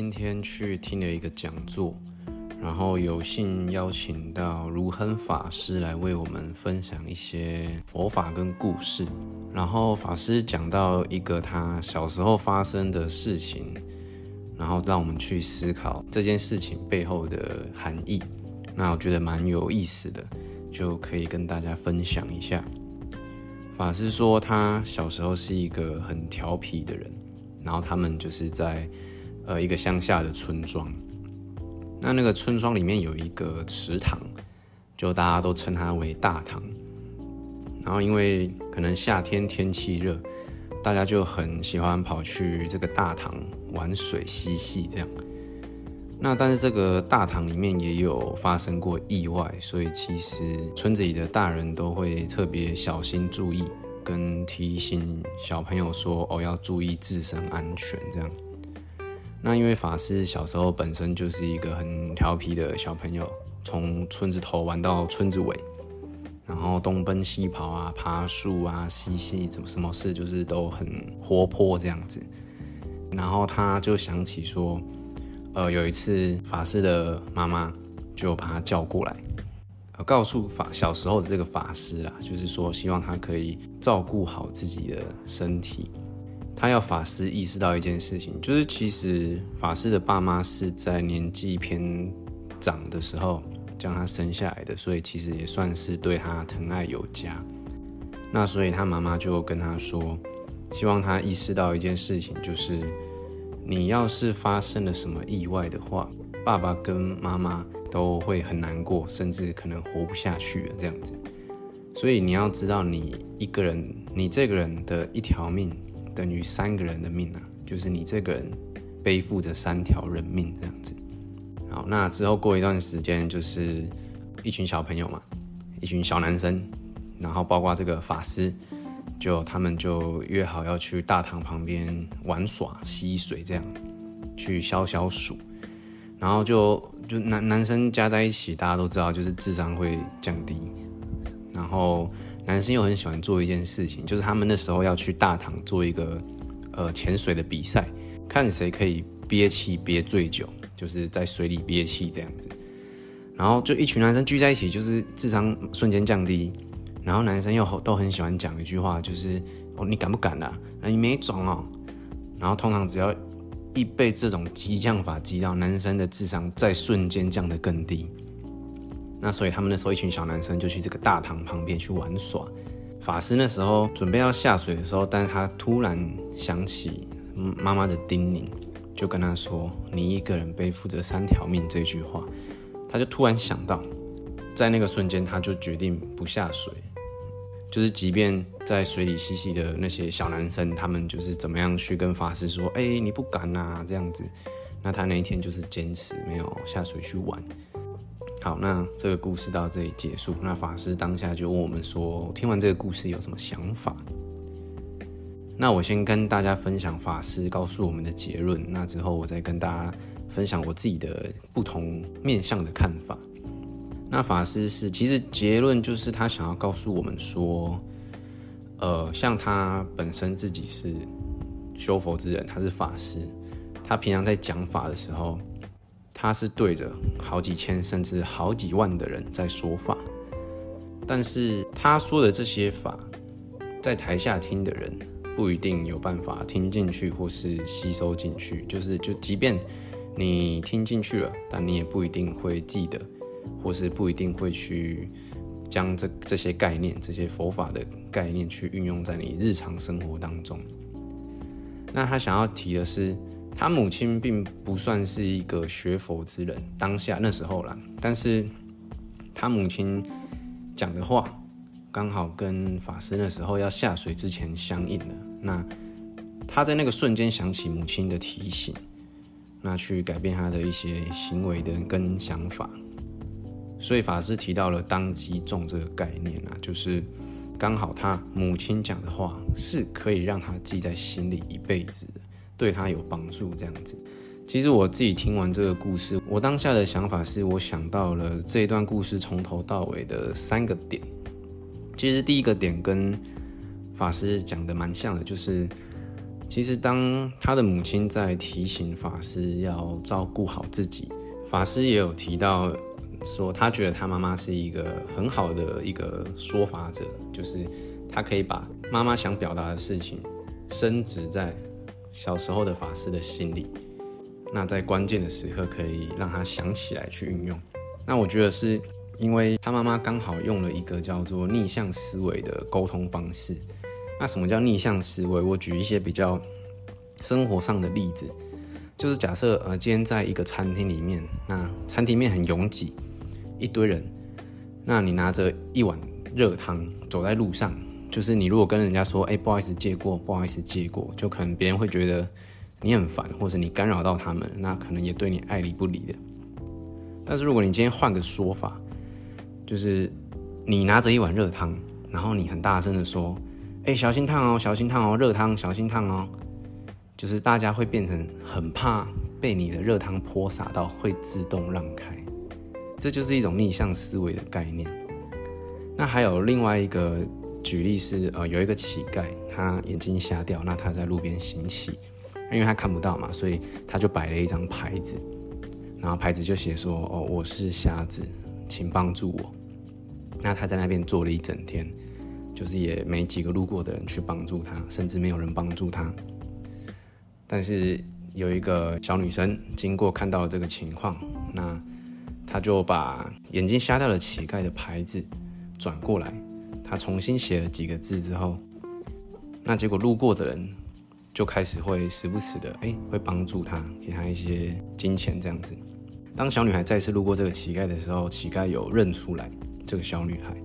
今天去听了一个讲座，然后有幸邀请到如亨法师来为我们分享一些佛法跟故事。然后法师讲到一个他小时候发生的事情，然后让我们去思考这件事情背后的含义。那我觉得蛮有意思的，就可以跟大家分享一下。法师说他小时候是一个很调皮的人，然后他们就是在。呃，一个乡下的村庄，那那个村庄里面有一个池塘，就大家都称它为大塘。然后因为可能夏天天气热，大家就很喜欢跑去这个大塘玩水嬉戏这样。那但是这个大塘里面也有发生过意外，所以其实村子里的大人都会特别小心注意，跟提醒小朋友说哦要注意自身安全这样。那因为法师小时候本身就是一个很调皮的小朋友，从村子头玩到村子尾，然后东奔西跑啊，爬树啊，嬉戏，怎么什么事就是都很活泼这样子。然后他就想起说，呃，有一次法师的妈妈就把他叫过来，告诉法小时候的这个法师啦，就是说希望他可以照顾好自己的身体。他要法师意识到一件事情，就是其实法师的爸妈是在年纪偏长的时候将他生下来的，所以其实也算是对他疼爱有加。那所以他妈妈就跟他说，希望他意识到一件事情，就是你要是发生了什么意外的话，爸爸跟妈妈都会很难过，甚至可能活不下去了这样子。所以你要知道，你一个人，你这个人的一条命。等于三个人的命啊，就是你这个人背负着三条人命这样子。好，那之后过一段时间，就是一群小朋友嘛，一群小男生，然后包括这个法师，就他们就约好要去大堂旁边玩耍、嬉水，这样去消消暑。然后就就男男生加在一起，大家都知道，就是智商会降低。然后。男生又很喜欢做一件事情，就是他们那时候要去大堂做一个呃潜水的比赛，看谁可以憋气憋最久，就是在水里憋气这样子。然后就一群男生聚在一起，就是智商瞬间降低。然后男生又都很喜欢讲一句话，就是哦你敢不敢啊？你没种哦。然后通常只要一被这种激将法激到，男生的智商在瞬间降得更低。那所以他们那时候一群小男生就去这个大堂旁边去玩耍。法师那时候准备要下水的时候，但是他突然想起妈妈的叮咛，就跟他说：“你一个人背负着三条命。”这句话，他就突然想到，在那个瞬间他就决定不下水。就是即便在水里嬉戏的那些小男生，他们就是怎么样去跟法师说：“哎，你不敢呐，这样子。”那他那一天就是坚持没有下水去玩。好，那这个故事到这里结束。那法师当下就问我们说：“听完这个故事有什么想法？”那我先跟大家分享法师告诉我们的结论。那之后我再跟大家分享我自己的不同面向的看法。那法师是其实结论就是他想要告诉我们说，呃，像他本身自己是修佛之人，他是法师，他平常在讲法的时候。他是对着好几千甚至好几万的人在说法，但是他说的这些法，在台下听的人不一定有办法听进去或是吸收进去。就是就即便你听进去了，但你也不一定会记得，或是不一定会去将这这些概念、这些佛法的概念去运用在你日常生活当中。那他想要提的是。他母亲并不算是一个学佛之人，当下那时候啦，但是他母亲讲的话刚好跟法师那时候要下水之前相应的。那他在那个瞬间想起母亲的提醒，那去改变他的一些行为的跟想法。所以法师提到了当机中这个概念啊，就是刚好他母亲讲的话是可以让他记在心里一辈子的。对他有帮助，这样子。其实我自己听完这个故事，我当下的想法是，我想到了这一段故事从头到尾的三个点。其实第一个点跟法师讲的蛮像的，就是其实当他的母亲在提醒法师要照顾好自己，法师也有提到说，他觉得他妈妈是一个很好的一个说法者，就是他可以把妈妈想表达的事情深植在小时候的法师的心理，那在关键的时刻可以让他想起来去运用。那我觉得是因为他妈妈刚好用了一个叫做逆向思维的沟通方式。那什么叫逆向思维？我举一些比较生活上的例子，就是假设呃，今天在一个餐厅里面，那餐厅面很拥挤，一堆人，那你拿着一碗热汤走在路上，就是你如果跟人家说，哎，不好意思借过，不好意思借过，就可能别人会觉得你很烦，或者你干扰到他们，那可能也对你爱理不理的。但是如果你今天换个说法，就是你拿着一碗热汤，然后你很大声的说。哎，小心烫哦，小心烫哦，热汤小心烫哦，就是大家会变成很怕被你的热汤泼洒到，会自动让开，这就是一种逆向思维的概念。那还有另外一个举例是，呃，有一个乞丐，他眼睛瞎掉，那他在路边行乞，因为他看不到嘛，所以他就摆了一张牌子，然后牌子就写说，哦，我是瞎子，请帮助我。那他在那边坐了一整天。就是也没几个路过的人去帮助他，甚至没有人帮助他。但是有一个小女生经过看到这个情况，那她就把眼睛瞎掉的乞丐的牌子转过来，他重新写了几个字之后，那结果路过的人就开始会时不时的哎会帮助他，给他一些金钱这样子。当小女孩再次路过这个乞丐的时候，乞丐有认出来这个小女孩。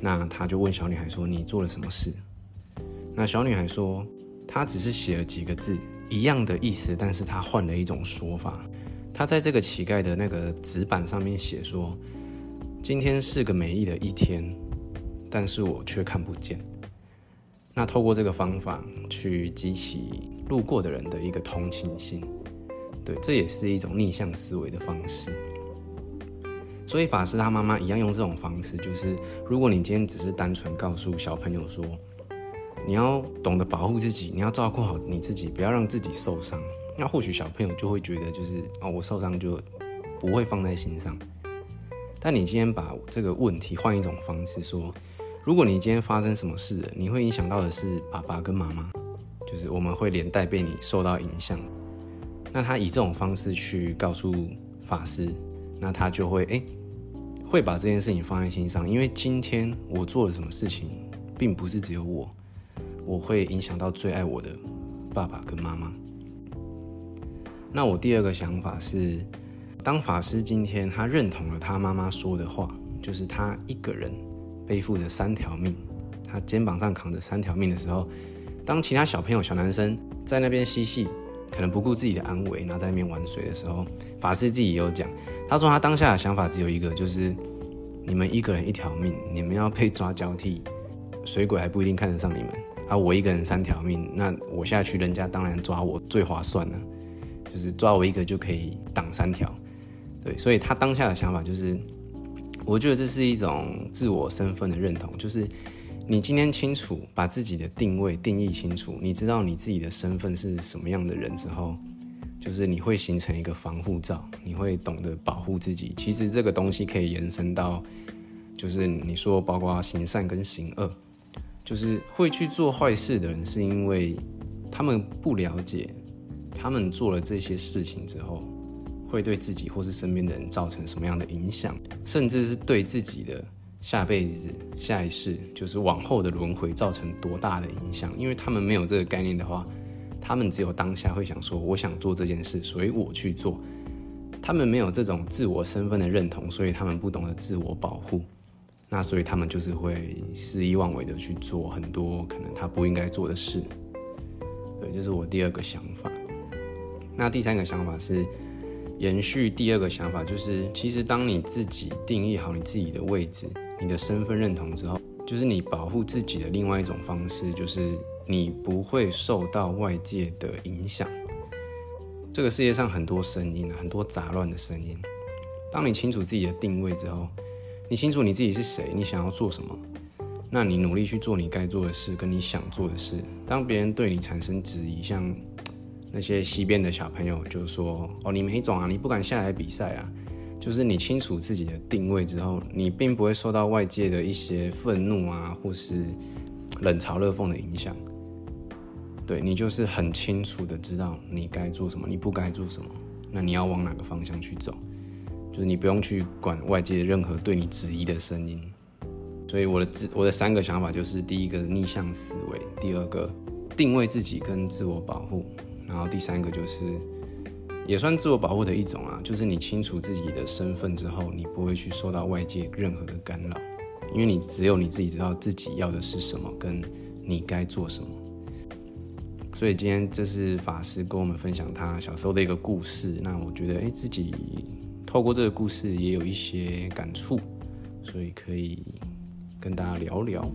那他就问小女孩说：“你做了什么事？”那小女孩说：“她只是写了几个字，一样的意思，但是她换了一种说法。她在这个乞丐的那个纸板上面写说：‘今天是个美丽的一天，但是我却看不见。’那透过这个方法去激起路过的人的一个同情心，对，这也是一种逆向思维的方式。”所以法师他妈妈一样用这种方式，就是如果你今天只是单纯告诉小朋友说，你要懂得保护自己，你要照顾好你自己，不要让自己受伤，那或许小朋友就会觉得就是哦，我受伤就不会放在心上。但你今天把这个问题换一种方式说，如果你今天发生什么事了，你会影响到的是爸爸跟妈妈，就是我们会连带被你受到影响。那他以这种方式去告诉法师，那他就会哎。会把这件事情放在心上，因为今天我做了什么事情，并不是只有我，我会影响到最爱我的爸爸跟妈妈。那我第二个想法是，当法师今天他认同了他妈妈说的话，就是他一个人背负着三条命，他肩膀上扛着三条命的时候，当其他小朋友、小男生在那边嬉戏，可能不顾自己的安危，然后在那边玩水的时候，法师自己也有讲。他说他当下的想法只有一个，就是你们一个人一条命，你们要被抓交替，水鬼还不一定看得上你们啊！我一个人三条命，那我下去，人家当然抓我最划算了，就是抓我一个就可以挡三条。对，所以他当下的想法就是，我觉得这是一种自我身份的认同，就是你今天清楚把自己的定位定义清楚，你知道你自己的身份是什么样的人之后。就是你会形成一个防护罩，你会懂得保护自己。其实这个东西可以延伸到，就是你说包括行善跟行恶，就是会去做坏事的人，是因为他们不了解，他们做了这些事情之后，会对自己或是身边的人造成什么样的影响，甚至是对自己的下辈子、下一世，就是往后的轮回造成多大的影响。因为他们没有这个概念的话。他们只有当下会想说：“我想做这件事，所以我去做。”他们没有这种自我身份的认同，所以他们不懂得自我保护。那所以他们就是会肆意妄为的去做很多可能他不应该做的事。对，这是我第二个想法。那第三个想法是延续第二个想法，就是其实当你自己定义好你自己的位置、你的身份认同之后，就是你保护自己的另外一种方式，就是。你不会受到外界的影响。这个世界上很多声音，很多杂乱的声音。当你清楚自己的定位之后，你清楚你自己是谁，你想要做什么，那你努力去做你该做的事，跟你想做的事。当别人对你产生质疑，像那些西边的小朋友就说：“哦，你没种啊，你不敢下来比赛啊。”就是你清楚自己的定位之后，你并不会受到外界的一些愤怒啊，或是冷嘲热讽的影响。对你就是很清楚的知道你该做什么，你不该做什么，那你要往哪个方向去走，就是你不用去管外界任何对你质疑的声音。所以我的自我的三个想法就是：第一个逆向思维，第二个定位自己跟自我保护，然后第三个就是也算自我保护的一种啊，就是你清楚自己的身份之后，你不会去受到外界任何的干扰，因为你只有你自己知道自己要的是什么，跟你该做什么。所以今天这是法师跟我们分享他小时候的一个故事。那我觉得，哎，自己透过这个故事也有一些感触，所以可以跟大家聊聊。